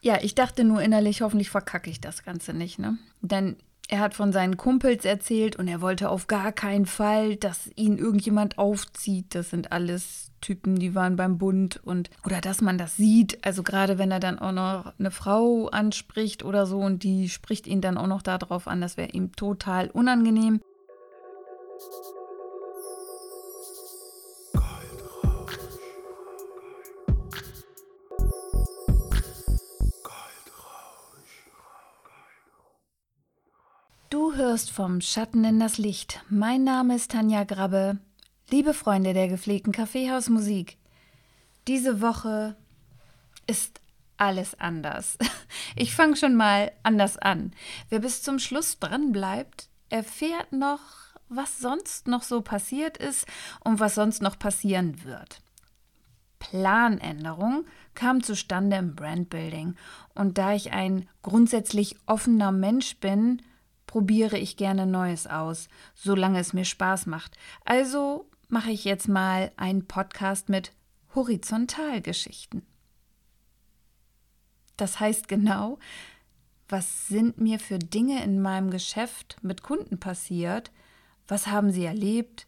Ja, ich dachte nur innerlich, hoffentlich verkacke ich das Ganze nicht, ne? Denn er hat von seinen Kumpels erzählt und er wollte auf gar keinen Fall, dass ihn irgendjemand aufzieht. Das sind alles Typen, die waren beim Bund und oder dass man das sieht. Also gerade wenn er dann auch noch eine Frau anspricht oder so und die spricht ihn dann auch noch darauf an, das wäre ihm total unangenehm. Hörst vom Schatten in das Licht. Mein Name ist Tanja Grabbe. Liebe Freunde der gepflegten Kaffeehausmusik, diese Woche ist alles anders. Ich fange schon mal anders an. Wer bis zum Schluss dran bleibt, erfährt noch, was sonst noch so passiert ist und was sonst noch passieren wird. Planänderung kam zustande im Brandbuilding. Und da ich ein grundsätzlich offener Mensch bin, probiere ich gerne Neues aus, solange es mir Spaß macht. Also mache ich jetzt mal einen Podcast mit Horizontalgeschichten. Das heißt genau, was sind mir für Dinge in meinem Geschäft mit Kunden passiert? Was haben sie erlebt?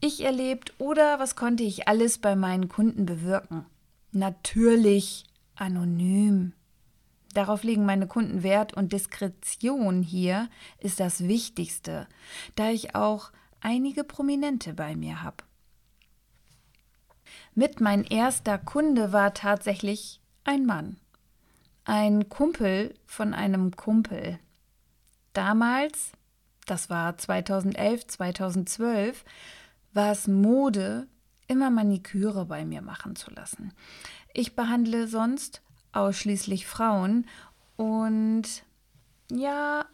Ich erlebt oder was konnte ich alles bei meinen Kunden bewirken? Natürlich anonym. Darauf legen meine Kunden Wert und Diskretion hier ist das Wichtigste, da ich auch einige Prominente bei mir habe. Mit mein erster Kunde war tatsächlich ein Mann. Ein Kumpel von einem Kumpel. Damals, das war 2011, 2012, war es Mode, immer Maniküre bei mir machen zu lassen. Ich behandle sonst ausschließlich Frauen. Und ja,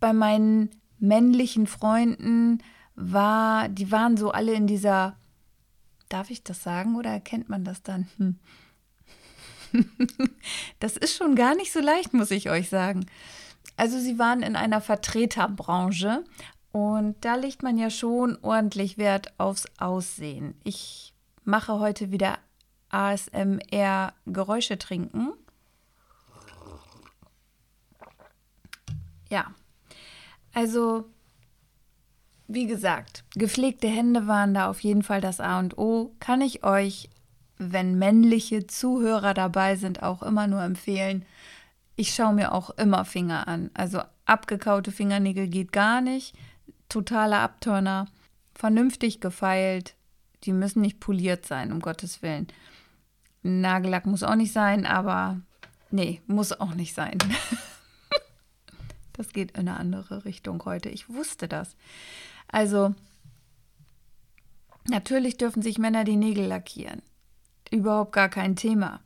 bei meinen männlichen Freunden war, die waren so alle in dieser, darf ich das sagen oder erkennt man das dann? Hm. das ist schon gar nicht so leicht, muss ich euch sagen. Also sie waren in einer Vertreterbranche und da legt man ja schon ordentlich Wert aufs Aussehen. Ich mache heute wieder ASMR Geräusche trinken. Ja, also wie gesagt, gepflegte Hände waren da auf jeden Fall das A und O. Kann ich euch, wenn männliche Zuhörer dabei sind, auch immer nur empfehlen. Ich schaue mir auch immer Finger an. Also abgekaute Fingernägel geht gar nicht. Totaler Abturner. Vernünftig gefeilt. Die müssen nicht poliert sein, um Gottes Willen. Nagellack muss auch nicht sein, aber nee, muss auch nicht sein. das geht in eine andere Richtung heute. Ich wusste das. Also, natürlich dürfen sich Männer die Nägel lackieren. Überhaupt gar kein Thema.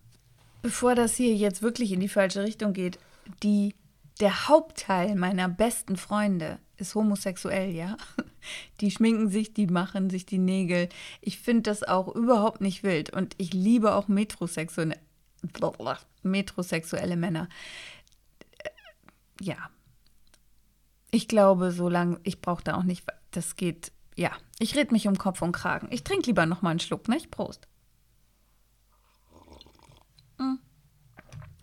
Bevor das hier jetzt wirklich in die falsche Richtung geht, die, der Hauptteil meiner besten Freunde ist homosexuell, ja. Die schminken sich, die machen sich die Nägel. Ich finde das auch überhaupt nicht wild. Und ich liebe auch metrosexuelle, metrosexuelle Männer. Ja. Ich glaube, solange, ich brauche da auch nicht, das geht, ja. Ich rede mich um Kopf und Kragen. Ich trinke lieber noch mal einen Schluck, nicht? Prost. Hm.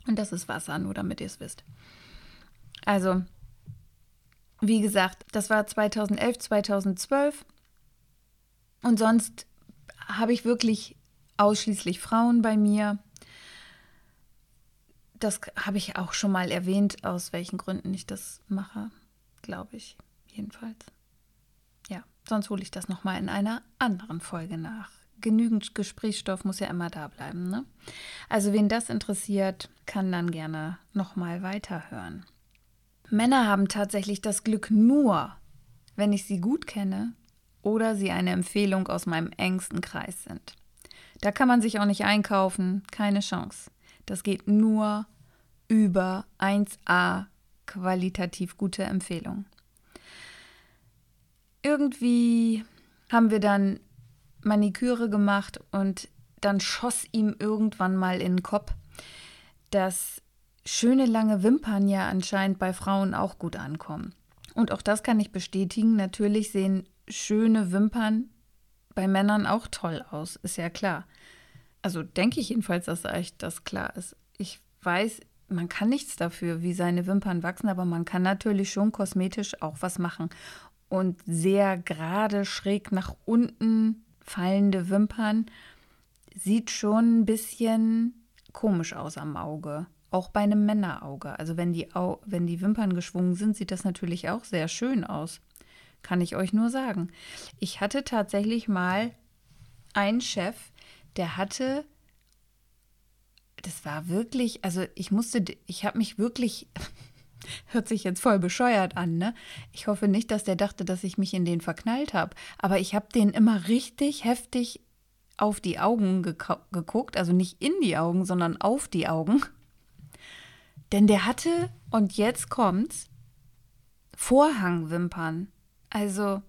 Und das ist Wasser, nur damit ihr es wisst. Also, wie gesagt, das war 2011, 2012. Und sonst habe ich wirklich ausschließlich Frauen bei mir. Das habe ich auch schon mal erwähnt, aus welchen Gründen ich das mache, glaube ich, jedenfalls. Ja, sonst hole ich das nochmal in einer anderen Folge nach. Genügend Gesprächsstoff muss ja immer da bleiben. Ne? Also wen das interessiert, kann dann gerne nochmal weiterhören. Männer haben tatsächlich das Glück nur, wenn ich sie gut kenne oder sie eine Empfehlung aus meinem engsten Kreis sind. Da kann man sich auch nicht einkaufen, keine Chance. Das geht nur über 1a qualitativ gute Empfehlung. Irgendwie haben wir dann Maniküre gemacht und dann schoss ihm irgendwann mal in den Kopf, dass schöne lange Wimpern ja anscheinend bei Frauen auch gut ankommen. Und auch das kann ich bestätigen. Natürlich sehen schöne Wimpern bei Männern auch toll aus, ist ja klar. Also denke ich jedenfalls, dass euch das klar ist. Ich weiß, man kann nichts dafür, wie seine Wimpern wachsen, aber man kann natürlich schon kosmetisch auch was machen. Und sehr gerade schräg nach unten fallende Wimpern sieht schon ein bisschen komisch aus am Auge. Auch bei einem Männerauge. Also wenn die, Au wenn die Wimpern geschwungen sind, sieht das natürlich auch sehr schön aus. Kann ich euch nur sagen. Ich hatte tatsächlich mal einen Chef, der hatte, das war wirklich, also ich musste, ich habe mich wirklich, hört sich jetzt voll bescheuert an, ne? Ich hoffe nicht, dass der dachte, dass ich mich in den verknallt habe. Aber ich habe den immer richtig heftig auf die Augen geguckt, also nicht in die Augen, sondern auf die Augen. Denn der hatte, und jetzt kommt's, Vorhangwimpern. Also,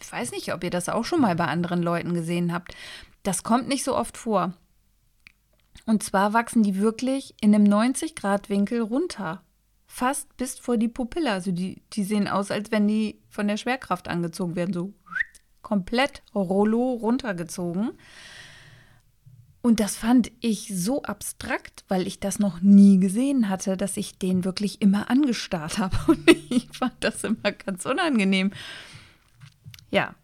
ich weiß nicht, ob ihr das auch schon mal bei anderen Leuten gesehen habt. Das kommt nicht so oft vor. Und zwar wachsen die wirklich in einem 90-Grad-Winkel runter. Fast bis vor die Pupille. Also die, die sehen aus, als wenn die von der Schwerkraft angezogen werden. So komplett Rollo runtergezogen. Und das fand ich so abstrakt, weil ich das noch nie gesehen hatte, dass ich den wirklich immer angestarrt habe. Und ich fand das immer ganz unangenehm. Ja,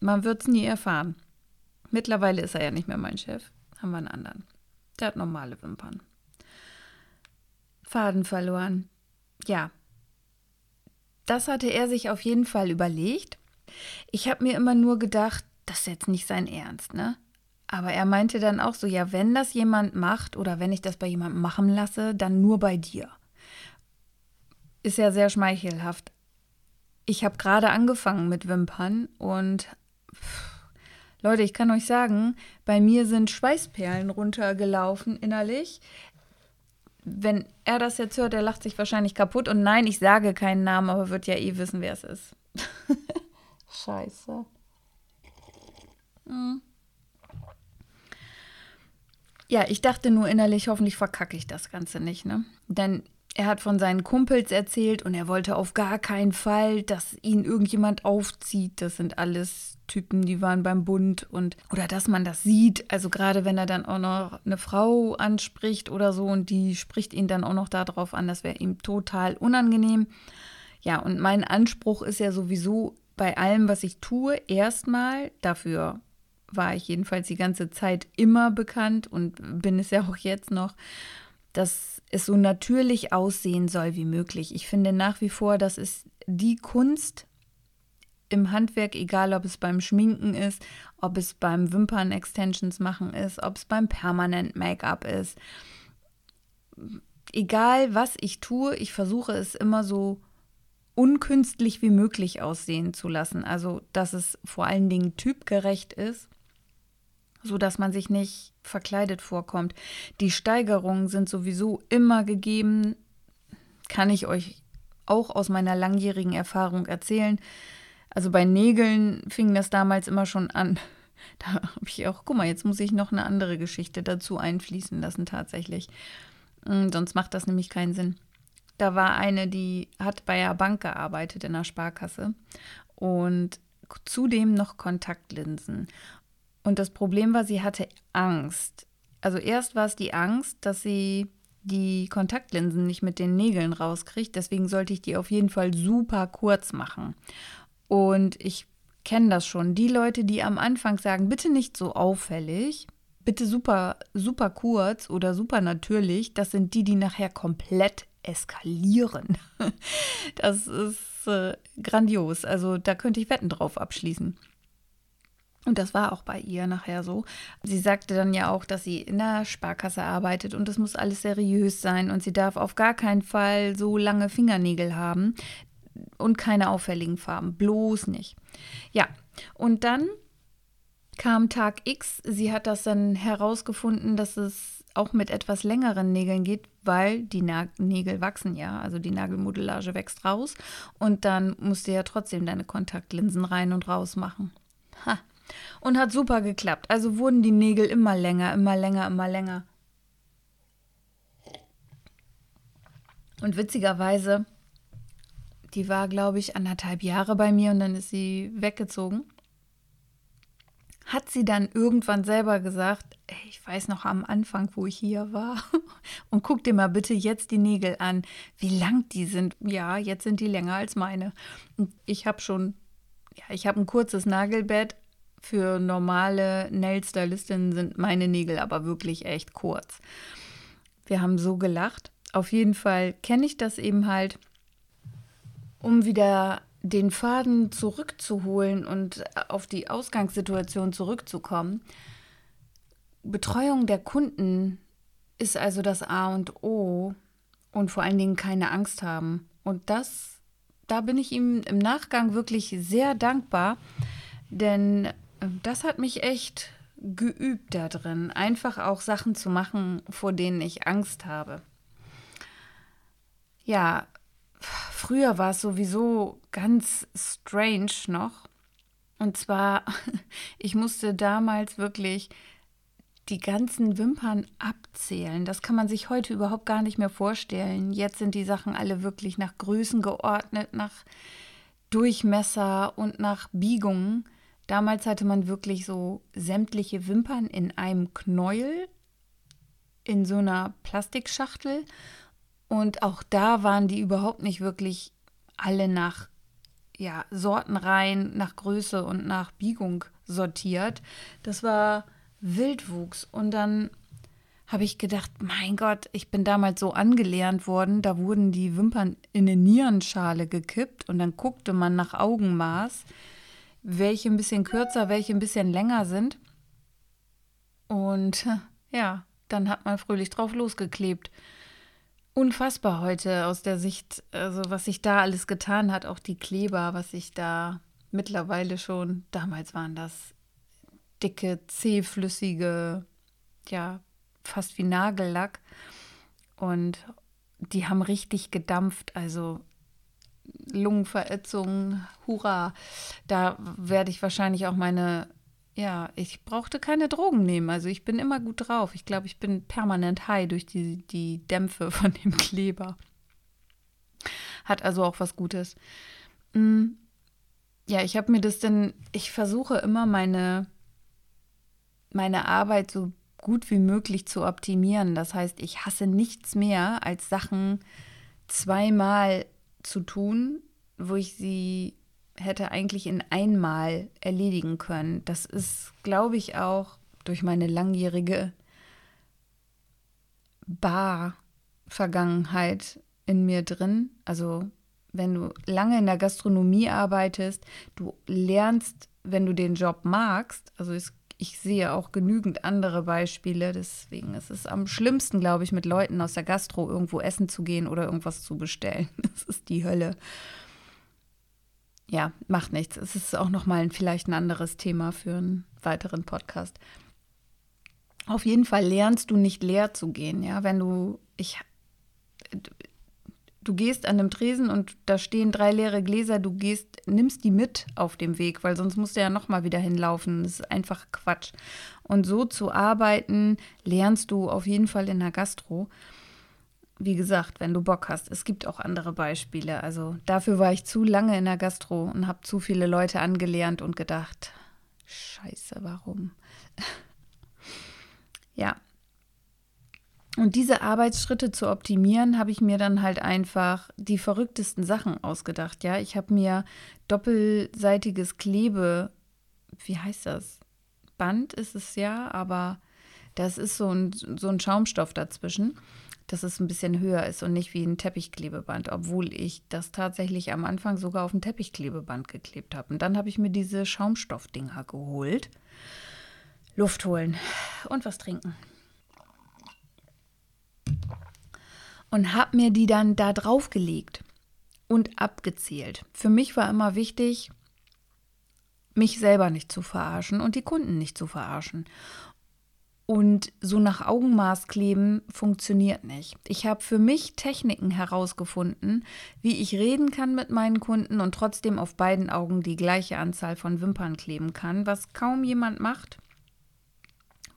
man wird es nie erfahren. Mittlerweile ist er ja nicht mehr mein Chef. Haben wir einen anderen. Der hat normale Wimpern. Faden verloren. Ja, das hatte er sich auf jeden Fall überlegt. Ich habe mir immer nur gedacht, das ist jetzt nicht sein Ernst, ne? Aber er meinte dann auch so, ja, wenn das jemand macht oder wenn ich das bei jemandem machen lasse, dann nur bei dir. Ist ja sehr schmeichelhaft. Ich habe gerade angefangen mit Wimpern und pff, Leute, ich kann euch sagen, bei mir sind Schweißperlen runtergelaufen innerlich. Wenn er das jetzt hört, er lacht sich wahrscheinlich kaputt. Und nein, ich sage keinen Namen, aber wird ja eh wissen, wer es ist. Scheiße. Hm. Ja, ich dachte nur innerlich, hoffentlich verkacke ich das Ganze nicht, ne? Denn er hat von seinen Kumpels erzählt und er wollte auf gar keinen Fall, dass ihn irgendjemand aufzieht. Das sind alles Typen, die waren beim Bund und oder dass man das sieht. Also gerade wenn er dann auch noch eine Frau anspricht oder so und die spricht ihn dann auch noch darauf an, das wäre ihm total unangenehm. Ja, und mein Anspruch ist ja sowieso bei allem, was ich tue, erstmal dafür war ich jedenfalls die ganze Zeit immer bekannt und bin es ja auch jetzt noch, dass es so natürlich aussehen soll wie möglich. Ich finde nach wie vor, das ist die Kunst im Handwerk, egal ob es beim Schminken ist, ob es beim Wimpern-Extensions machen ist, ob es beim Permanent Make-up ist. Egal was ich tue, ich versuche es immer so unkünstlich wie möglich aussehen zu lassen. Also, dass es vor allen Dingen typgerecht ist so dass man sich nicht verkleidet vorkommt. Die Steigerungen sind sowieso immer gegeben, kann ich euch auch aus meiner langjährigen Erfahrung erzählen. Also bei Nägeln fing das damals immer schon an. Da habe ich auch, guck mal, jetzt muss ich noch eine andere Geschichte dazu einfließen lassen tatsächlich. Hm, sonst macht das nämlich keinen Sinn. Da war eine, die hat bei der Bank gearbeitet in der Sparkasse und zudem noch Kontaktlinsen. Und das Problem war, sie hatte Angst. Also erst war es die Angst, dass sie die Kontaktlinsen nicht mit den Nägeln rauskriegt. Deswegen sollte ich die auf jeden Fall super kurz machen. Und ich kenne das schon. Die Leute, die am Anfang sagen, bitte nicht so auffällig, bitte super, super kurz oder super natürlich, das sind die, die nachher komplett eskalieren. Das ist äh, grandios. Also da könnte ich Wetten drauf abschließen. Und das war auch bei ihr nachher so. Sie sagte dann ja auch, dass sie in der Sparkasse arbeitet und es muss alles seriös sein und sie darf auf gar keinen Fall so lange Fingernägel haben und keine auffälligen Farben. Bloß nicht. Ja, und dann kam Tag X. Sie hat das dann herausgefunden, dass es auch mit etwas längeren Nägeln geht, weil die Na Nägel wachsen ja, also die Nagelmodellage wächst raus und dann musst du ja trotzdem deine Kontaktlinsen rein und raus machen. Ha, und hat super geklappt. Also wurden die Nägel immer länger, immer länger, immer länger. Und witzigerweise, die war, glaube ich, anderthalb Jahre bei mir und dann ist sie weggezogen. Hat sie dann irgendwann selber gesagt, ey, ich weiß noch am Anfang, wo ich hier war. Und guck dir mal bitte jetzt die Nägel an, wie lang die sind. Ja, jetzt sind die länger als meine. Und ich habe schon, ja, ich habe ein kurzes Nagelbett. Für normale Nail-Stylistinnen sind meine Nägel aber wirklich echt kurz. Wir haben so gelacht. Auf jeden Fall kenne ich das eben halt, um wieder den Faden zurückzuholen und auf die Ausgangssituation zurückzukommen. Betreuung der Kunden ist also das A und O und vor allen Dingen keine Angst haben. Und das, da bin ich ihm im Nachgang wirklich sehr dankbar, denn das hat mich echt geübt da drin, einfach auch Sachen zu machen, vor denen ich Angst habe. Ja, früher war es sowieso ganz strange noch. Und zwar, ich musste damals wirklich die ganzen Wimpern abzählen. Das kann man sich heute überhaupt gar nicht mehr vorstellen. Jetzt sind die Sachen alle wirklich nach Größen geordnet, nach Durchmesser und nach Biegungen. Damals hatte man wirklich so sämtliche Wimpern in einem Knäuel, in so einer Plastikschachtel und auch da waren die überhaupt nicht wirklich alle nach ja, Sortenreihen, nach Größe und nach Biegung sortiert. Das war Wildwuchs. Und dann habe ich gedacht, mein Gott, ich bin damals so angelernt worden, da wurden die Wimpern in eine Nierenschale gekippt und dann guckte man nach Augenmaß, welche ein bisschen kürzer, welche ein bisschen länger sind. Und ja, dann hat man fröhlich drauf losgeklebt unfassbar heute aus der Sicht, also was sich da alles getan hat, auch die Kleber, was sich da mittlerweile schon, damals waren das dicke, zähflüssige, ja, fast wie Nagellack. Und die haben richtig gedampft, also Lungenverätzung, hurra. Da werde ich wahrscheinlich auch meine ja, ich brauchte keine Drogen nehmen. Also ich bin immer gut drauf. Ich glaube, ich bin permanent high durch die, die Dämpfe von dem Kleber. Hat also auch was Gutes. Mm, ja, ich habe mir das denn, ich versuche immer meine, meine Arbeit so gut wie möglich zu optimieren. Das heißt, ich hasse nichts mehr, als Sachen zweimal zu tun, wo ich sie hätte eigentlich in einmal erledigen können. Das ist, glaube ich, auch durch meine langjährige Bar-Vergangenheit in mir drin. Also wenn du lange in der Gastronomie arbeitest, du lernst, wenn du den Job magst, also es, ich sehe auch genügend andere Beispiele, deswegen ist es am schlimmsten, glaube ich, mit Leuten aus der Gastro irgendwo essen zu gehen oder irgendwas zu bestellen. Das ist die Hölle ja, macht nichts. Es ist auch nochmal vielleicht ein anderes Thema für einen weiteren Podcast. Auf jeden Fall lernst du nicht leer zu gehen, ja, wenn du, ich, du gehst an einem Tresen und da stehen drei leere Gläser, du gehst, nimmst die mit auf dem Weg, weil sonst musst du ja nochmal wieder hinlaufen. Das ist einfach Quatsch. Und so zu arbeiten, lernst du auf jeden Fall in der Gastro wie gesagt, wenn du Bock hast. Es gibt auch andere Beispiele. Also dafür war ich zu lange in der Gastro und habe zu viele Leute angelernt und gedacht, scheiße, warum? ja. Und diese Arbeitsschritte zu optimieren, habe ich mir dann halt einfach die verrücktesten Sachen ausgedacht. Ja, ich habe mir doppelseitiges Klebe, wie heißt das? Band ist es ja, aber das ist so ein, so ein Schaumstoff dazwischen dass es ein bisschen höher ist und nicht wie ein Teppichklebeband, obwohl ich das tatsächlich am Anfang sogar auf ein Teppichklebeband geklebt habe. Und dann habe ich mir diese Schaumstoffdinger geholt. Luft holen und was trinken. Und habe mir die dann da drauf gelegt und abgezählt. Für mich war immer wichtig, mich selber nicht zu verarschen und die Kunden nicht zu verarschen. Und so nach Augenmaß kleben funktioniert nicht. Ich habe für mich Techniken herausgefunden, wie ich reden kann mit meinen Kunden und trotzdem auf beiden Augen die gleiche Anzahl von Wimpern kleben kann, was kaum jemand macht,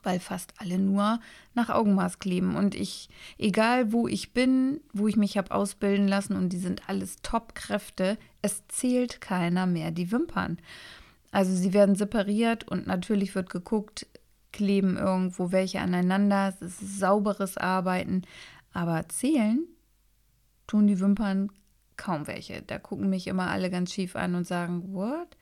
weil fast alle nur nach Augenmaß kleben. Und ich, egal wo ich bin, wo ich mich habe ausbilden lassen und die sind alles Top-Kräfte, es zählt keiner mehr die Wimpern. Also sie werden separiert und natürlich wird geguckt, kleben irgendwo welche aneinander. Es ist sauberes Arbeiten. Aber zählen tun die Wimpern kaum welche. Da gucken mich immer alle ganz schief an und sagen, what?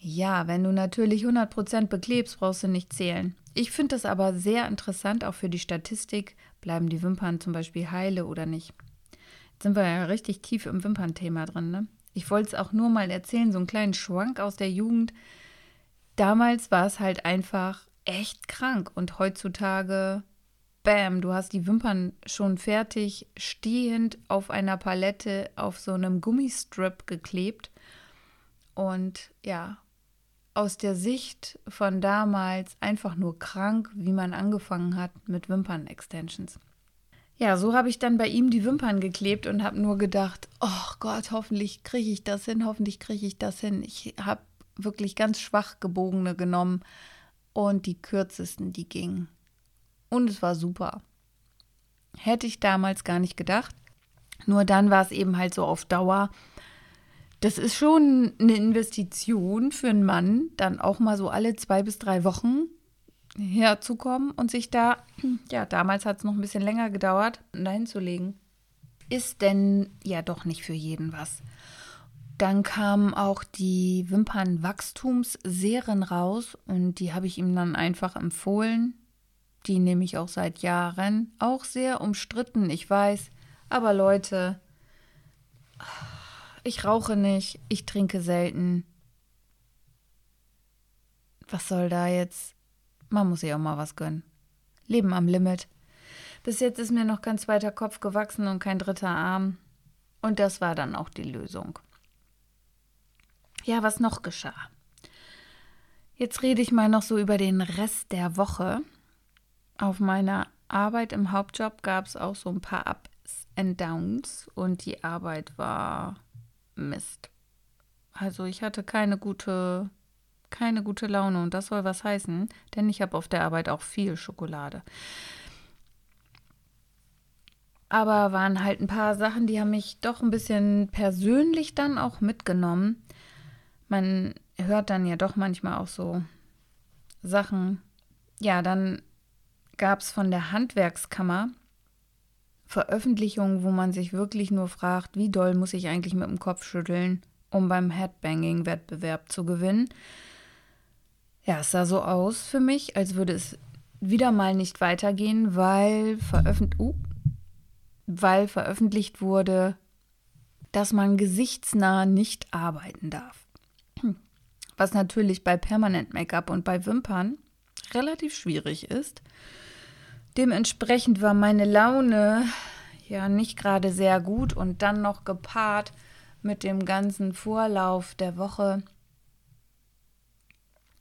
Ja, wenn du natürlich 100% beklebst, brauchst du nicht zählen. Ich finde das aber sehr interessant, auch für die Statistik. Bleiben die Wimpern zum Beispiel heile oder nicht? Jetzt sind wir ja richtig tief im Wimpernthema drin, ne? Ich wollte es auch nur mal erzählen, so einen kleinen Schwank aus der Jugend. Damals war es halt einfach echt krank und heutzutage, bam, du hast die Wimpern schon fertig, stehend auf einer Palette auf so einem Gummistrip geklebt. Und ja, aus der Sicht von damals einfach nur krank, wie man angefangen hat mit Wimpern-Extensions. Ja, so habe ich dann bei ihm die Wimpern geklebt und habe nur gedacht, oh Gott, hoffentlich kriege ich das hin, hoffentlich kriege ich das hin. Ich habe wirklich ganz schwach gebogene genommen und die kürzesten, die gingen. Und es war super. Hätte ich damals gar nicht gedacht. Nur dann war es eben halt so auf Dauer. Das ist schon eine Investition für einen Mann, dann auch mal so alle zwei bis drei Wochen herzukommen und sich da, ja, damals hat es noch ein bisschen länger gedauert, dahin zu legen. Ist denn ja doch nicht für jeden was. Dann kamen auch die Wimpernwachstumsserien raus und die habe ich ihm dann einfach empfohlen. Die nehme ich auch seit Jahren. Auch sehr umstritten, ich weiß. Aber Leute, ich rauche nicht, ich trinke selten. Was soll da jetzt? Man muss sich auch mal was gönnen. Leben am Limit. Bis jetzt ist mir noch kein zweiter Kopf gewachsen und kein dritter Arm. Und das war dann auch die Lösung. Ja, was noch geschah? Jetzt rede ich mal noch so über den Rest der Woche. Auf meiner Arbeit im Hauptjob gab es auch so ein paar Ups and Downs und die Arbeit war Mist. Also ich hatte keine gute keine gute Laune und das soll was heißen, denn ich habe auf der Arbeit auch viel Schokolade. Aber waren halt ein paar Sachen, die haben mich doch ein bisschen persönlich dann auch mitgenommen. Man hört dann ja doch manchmal auch so Sachen. Ja, dann gab es von der Handwerkskammer Veröffentlichungen, wo man sich wirklich nur fragt, wie doll muss ich eigentlich mit dem Kopf schütteln, um beim Headbanging-Wettbewerb zu gewinnen. Ja, es sah so aus für mich, als würde es wieder mal nicht weitergehen, weil, veröffent uh, weil veröffentlicht wurde, dass man gesichtsnah nicht arbeiten darf. Was natürlich bei Permanent Make-up und bei Wimpern relativ schwierig ist. Dementsprechend war meine Laune ja nicht gerade sehr gut und dann noch gepaart mit dem ganzen Vorlauf der Woche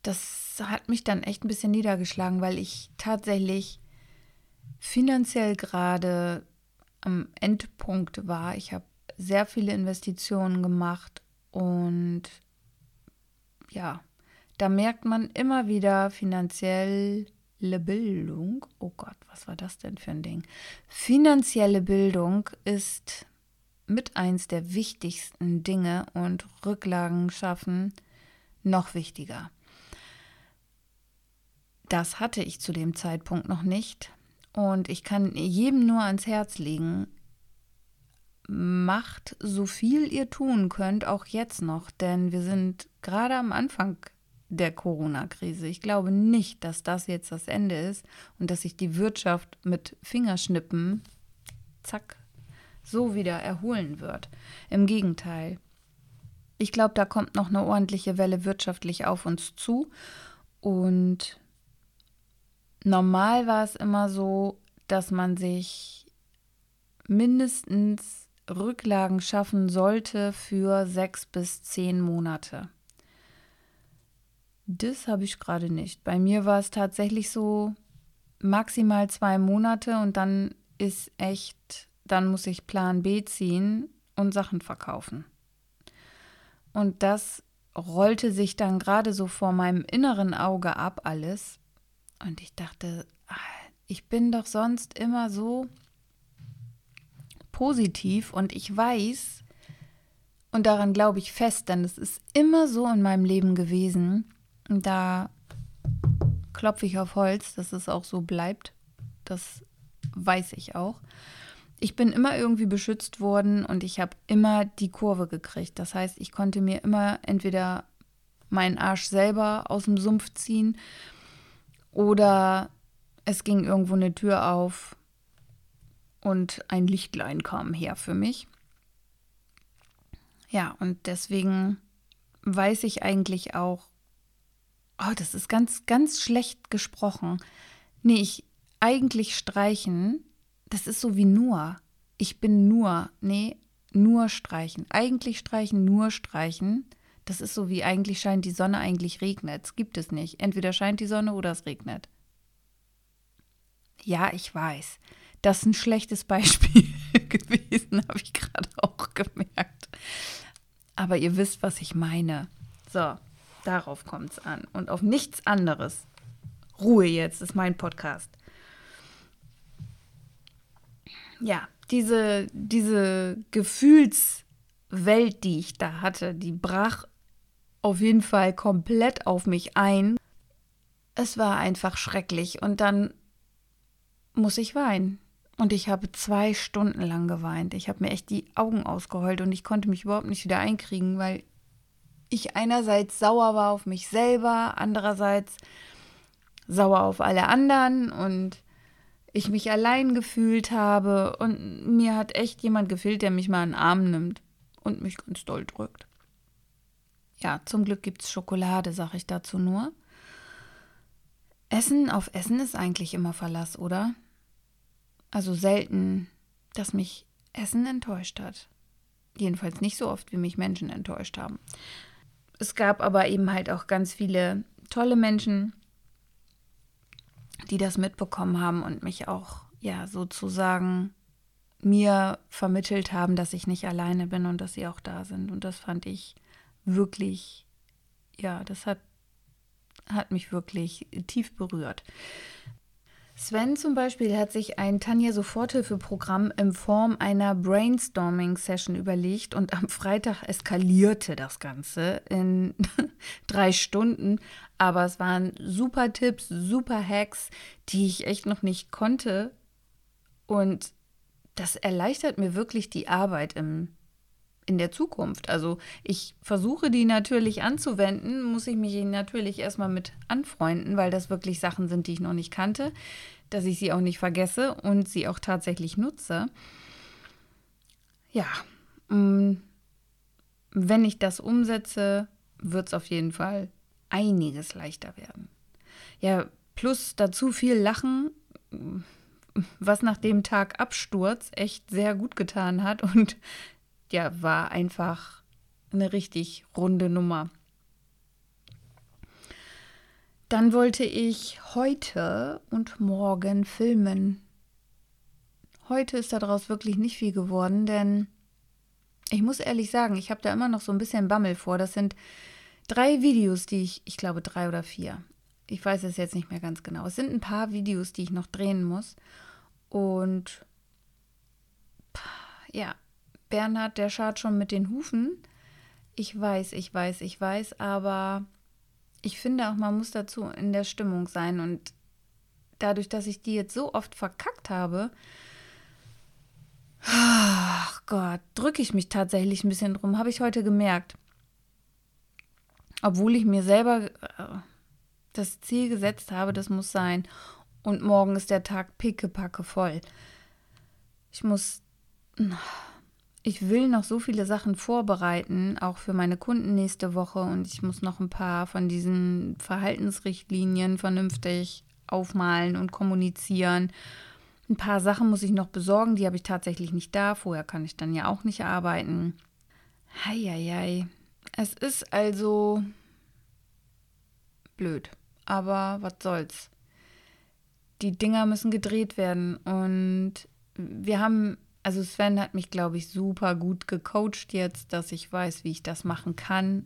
das hat mich dann echt ein bisschen niedergeschlagen, weil ich tatsächlich finanziell gerade am Endpunkt war. Ich habe sehr viele Investitionen gemacht und ja, da merkt man immer wieder finanzielle Bildung. Oh Gott, was war das denn für ein Ding? Finanzielle Bildung ist mit eins der wichtigsten Dinge und Rücklagen schaffen noch wichtiger. Das hatte ich zu dem Zeitpunkt noch nicht. Und ich kann jedem nur ans Herz legen, macht so viel ihr tun könnt, auch jetzt noch, denn wir sind gerade am Anfang der Corona-Krise. Ich glaube nicht, dass das jetzt das Ende ist und dass sich die Wirtschaft mit Fingerschnippen, zack, so wieder erholen wird. Im Gegenteil. Ich glaube, da kommt noch eine ordentliche Welle wirtschaftlich auf uns zu und Normal war es immer so, dass man sich mindestens Rücklagen schaffen sollte für sechs bis zehn Monate. Das habe ich gerade nicht. Bei mir war es tatsächlich so maximal zwei Monate und dann ist echt, dann muss ich Plan B ziehen und Sachen verkaufen. Und das rollte sich dann gerade so vor meinem inneren Auge ab alles. Und ich dachte, ah, ich bin doch sonst immer so positiv und ich weiß, und daran glaube ich fest, denn es ist immer so in meinem Leben gewesen, da klopfe ich auf Holz, dass es auch so bleibt. Das weiß ich auch. Ich bin immer irgendwie beschützt worden und ich habe immer die Kurve gekriegt. Das heißt, ich konnte mir immer entweder meinen Arsch selber aus dem Sumpf ziehen oder es ging irgendwo eine Tür auf und ein Lichtlein kam her für mich. Ja, und deswegen weiß ich eigentlich auch, oh, das ist ganz, ganz schlecht gesprochen. Nee, ich eigentlich streichen, das ist so wie nur. Ich bin nur, nee, nur streichen. Eigentlich streichen, nur streichen. Das ist so wie eigentlich scheint die Sonne, eigentlich regnet. Es gibt es nicht. Entweder scheint die Sonne oder es regnet. Ja, ich weiß. Das ist ein schlechtes Beispiel gewesen, habe ich gerade auch gemerkt. Aber ihr wisst, was ich meine. So, darauf kommt es an. Und auf nichts anderes. Ruhe jetzt, ist mein Podcast. Ja, diese, diese Gefühlswelt, die ich da hatte, die brach auf jeden Fall komplett auf mich ein. Es war einfach schrecklich. Und dann muss ich weinen. Und ich habe zwei Stunden lang geweint. Ich habe mir echt die Augen ausgeheult und ich konnte mich überhaupt nicht wieder einkriegen, weil ich einerseits sauer war auf mich selber, andererseits sauer auf alle anderen und ich mich allein gefühlt habe und mir hat echt jemand gefehlt, der mich mal in den Arm nimmt und mich ganz doll drückt. Ja, zum Glück gibt es Schokolade, sag ich dazu nur. Essen auf Essen ist eigentlich immer Verlass, oder? Also selten, dass mich Essen enttäuscht hat. Jedenfalls nicht so oft, wie mich Menschen enttäuscht haben. Es gab aber eben halt auch ganz viele tolle Menschen, die das mitbekommen haben und mich auch, ja, sozusagen mir vermittelt haben, dass ich nicht alleine bin und dass sie auch da sind. Und das fand ich wirklich, ja, das hat, hat mich wirklich tief berührt. Sven zum Beispiel hat sich ein Tanja Soforthilfeprogramm in Form einer Brainstorming-Session überlegt und am Freitag eskalierte das Ganze in drei Stunden. Aber es waren super Tipps, super Hacks, die ich echt noch nicht konnte. Und das erleichtert mir wirklich die Arbeit im in der Zukunft. Also ich versuche die natürlich anzuwenden, muss ich mich natürlich erstmal mit anfreunden, weil das wirklich Sachen sind, die ich noch nicht kannte, dass ich sie auch nicht vergesse und sie auch tatsächlich nutze. Ja, mm, wenn ich das umsetze, wird es auf jeden Fall einiges leichter werden. Ja, plus dazu viel Lachen, was nach dem Tag Absturz echt sehr gut getan hat und ja, war einfach eine richtig runde Nummer. Dann wollte ich heute und morgen filmen. Heute ist daraus wirklich nicht viel geworden, denn ich muss ehrlich sagen, ich habe da immer noch so ein bisschen Bammel vor. Das sind drei Videos, die ich, ich glaube drei oder vier. Ich weiß es jetzt nicht mehr ganz genau. Es sind ein paar Videos, die ich noch drehen muss. Und ja, Bernhard, der schart schon mit den Hufen. Ich weiß, ich weiß, ich weiß, aber ich finde auch, man muss dazu in der Stimmung sein. Und dadurch, dass ich die jetzt so oft verkackt habe, ach Gott, drücke ich mich tatsächlich ein bisschen drum, habe ich heute gemerkt. Obwohl ich mir selber äh, das Ziel gesetzt habe, das muss sein. Und morgen ist der Tag pickepacke voll. Ich muss ich will noch so viele Sachen vorbereiten, auch für meine Kunden nächste Woche. Und ich muss noch ein paar von diesen Verhaltensrichtlinien vernünftig aufmalen und kommunizieren. Ein paar Sachen muss ich noch besorgen, die habe ich tatsächlich nicht da. Vorher kann ich dann ja auch nicht arbeiten. Heieiei. Es ist also blöd. Aber was soll's. Die Dinger müssen gedreht werden. Und wir haben also Sven hat mich, glaube ich, super gut gecoacht jetzt, dass ich weiß, wie ich das machen kann,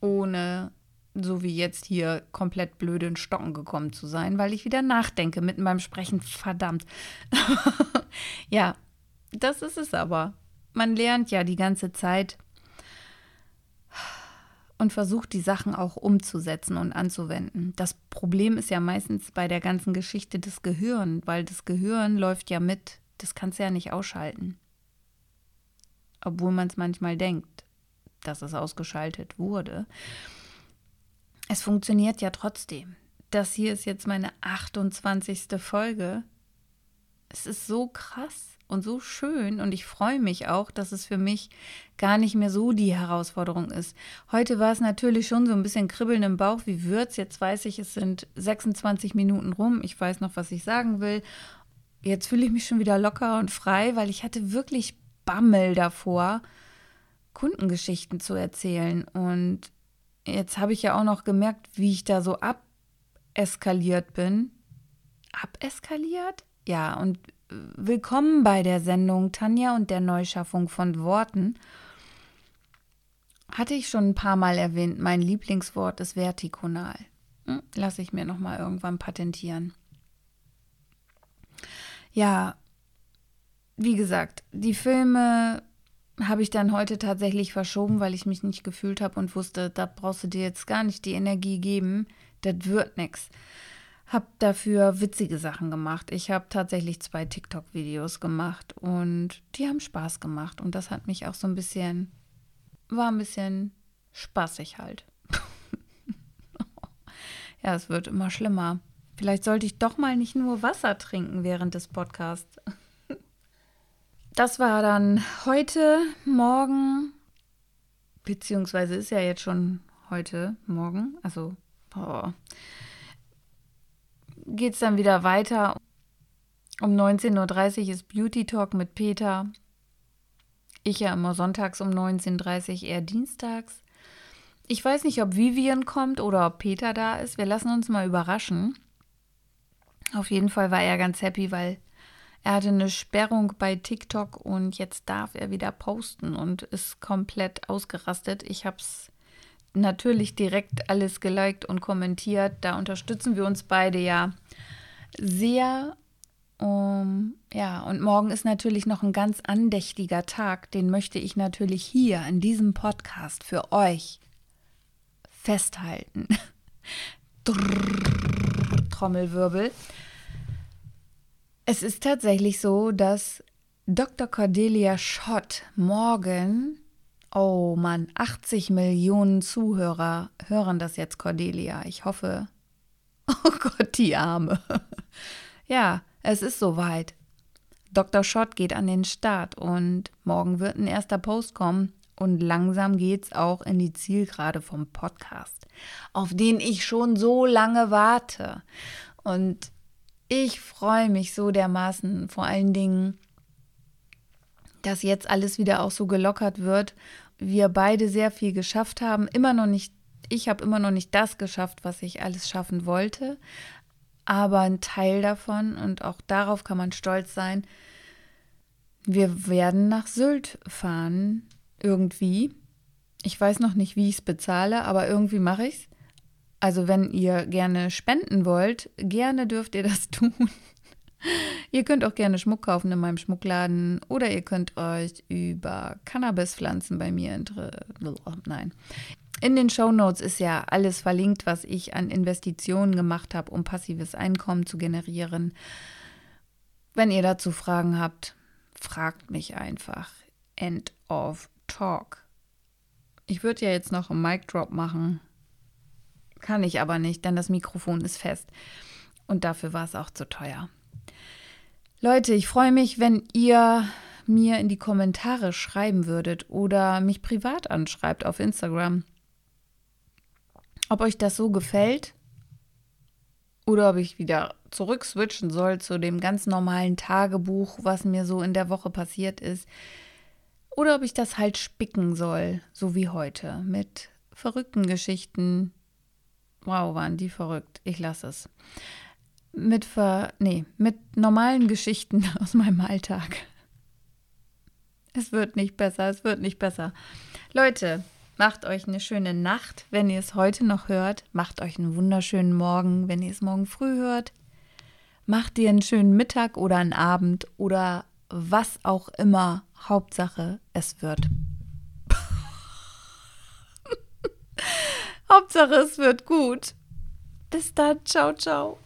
ohne so wie jetzt hier komplett blöde in Stocken gekommen zu sein, weil ich wieder nachdenke mitten beim Sprechen. Verdammt. ja, das ist es aber. Man lernt ja die ganze Zeit. und versucht die Sachen auch umzusetzen und anzuwenden. Das Problem ist ja meistens bei der ganzen Geschichte das Gehirn, weil das Gehirn läuft ja mit. Das kannst du ja nicht ausschalten. Obwohl man es manchmal denkt, dass es ausgeschaltet wurde. Es funktioniert ja trotzdem. Das hier ist jetzt meine 28. Folge. Es ist so krass und so schön und ich freue mich auch, dass es für mich gar nicht mehr so die Herausforderung ist. Heute war es natürlich schon so ein bisschen kribbeln im Bauch, wie wird's? Jetzt weiß ich, es sind 26 Minuten rum. Ich weiß noch, was ich sagen will. Jetzt fühle ich mich schon wieder locker und frei, weil ich hatte wirklich Bammel davor, Kundengeschichten zu erzählen. Und jetzt habe ich ja auch noch gemerkt, wie ich da so abeskaliert bin. Abeskaliert? Ja, und Willkommen bei der Sendung Tanja und der Neuschaffung von Worten. Hatte ich schon ein paar Mal erwähnt, mein Lieblingswort ist vertikonal. Hm, Lasse ich mir noch mal irgendwann patentieren. Ja, wie gesagt, die Filme habe ich dann heute tatsächlich verschoben, weil ich mich nicht gefühlt habe und wusste, da brauchst du dir jetzt gar nicht die Energie geben, das wird nichts habe dafür witzige Sachen gemacht. Ich habe tatsächlich zwei TikTok-Videos gemacht und die haben Spaß gemacht. Und das hat mich auch so ein bisschen, war ein bisschen spaßig halt. ja, es wird immer schlimmer. Vielleicht sollte ich doch mal nicht nur Wasser trinken während des Podcasts. Das war dann heute, morgen, beziehungsweise ist ja jetzt schon heute, morgen, also, geht es dann wieder weiter. Um 19.30 Uhr ist Beauty Talk mit Peter. Ich ja immer sonntags um 19.30 Uhr, eher dienstags. Ich weiß nicht, ob Vivian kommt oder ob Peter da ist. Wir lassen uns mal überraschen. Auf jeden Fall war er ganz happy, weil er hatte eine Sperrung bei TikTok und jetzt darf er wieder posten und ist komplett ausgerastet. Ich habe es natürlich direkt alles geliked und kommentiert. Da unterstützen wir uns beide ja sehr. Um, ja, und morgen ist natürlich noch ein ganz andächtiger Tag. Den möchte ich natürlich hier in diesem Podcast für euch festhalten. Trommelwirbel. Es ist tatsächlich so, dass Dr. Cordelia Schott morgen Oh Mann, 80 Millionen Zuhörer hören das jetzt, Cordelia. Ich hoffe. Oh Gott, die Arme. ja, es ist soweit. Dr. Schott geht an den Start und morgen wird ein erster Post kommen und langsam geht's auch in die Zielgerade vom Podcast, auf den ich schon so lange warte. Und ich freue mich so dermaßen, vor allen Dingen, dass jetzt alles wieder auch so gelockert wird wir beide sehr viel geschafft haben. Immer noch nicht, ich habe immer noch nicht das geschafft, was ich alles schaffen wollte, aber ein Teil davon und auch darauf kann man stolz sein. Wir werden nach Sylt fahren, irgendwie. Ich weiß noch nicht, wie ich es bezahle, aber irgendwie mache ich es. Also wenn ihr gerne spenden wollt, gerne dürft ihr das tun. Ihr könnt auch gerne Schmuck kaufen in meinem Schmuckladen oder ihr könnt euch über Cannabispflanzen bei mir Nein. In den Show Notes ist ja alles verlinkt, was ich an Investitionen gemacht habe, um passives Einkommen zu generieren. Wenn ihr dazu Fragen habt, fragt mich einfach. End of Talk. Ich würde ja jetzt noch einen Mic Drop machen. Kann ich aber nicht, denn das Mikrofon ist fest. Und dafür war es auch zu teuer. Leute, ich freue mich, wenn ihr mir in die Kommentare schreiben würdet oder mich privat anschreibt auf Instagram. Ob euch das so gefällt oder ob ich wieder zurückswitchen soll zu dem ganz normalen Tagebuch, was mir so in der Woche passiert ist. Oder ob ich das halt spicken soll, so wie heute, mit verrückten Geschichten. Wow, waren die verrückt. Ich lasse es mit ver nee, mit normalen Geschichten aus meinem Alltag. Es wird nicht besser, es wird nicht besser. Leute, macht euch eine schöne Nacht, wenn ihr es heute noch hört. Macht euch einen wunderschönen Morgen, wenn ihr es morgen früh hört. Macht dir einen schönen Mittag oder einen Abend oder was auch immer. Hauptsache, es wird. Hauptsache, es wird gut. Bis dann. Ciao, ciao.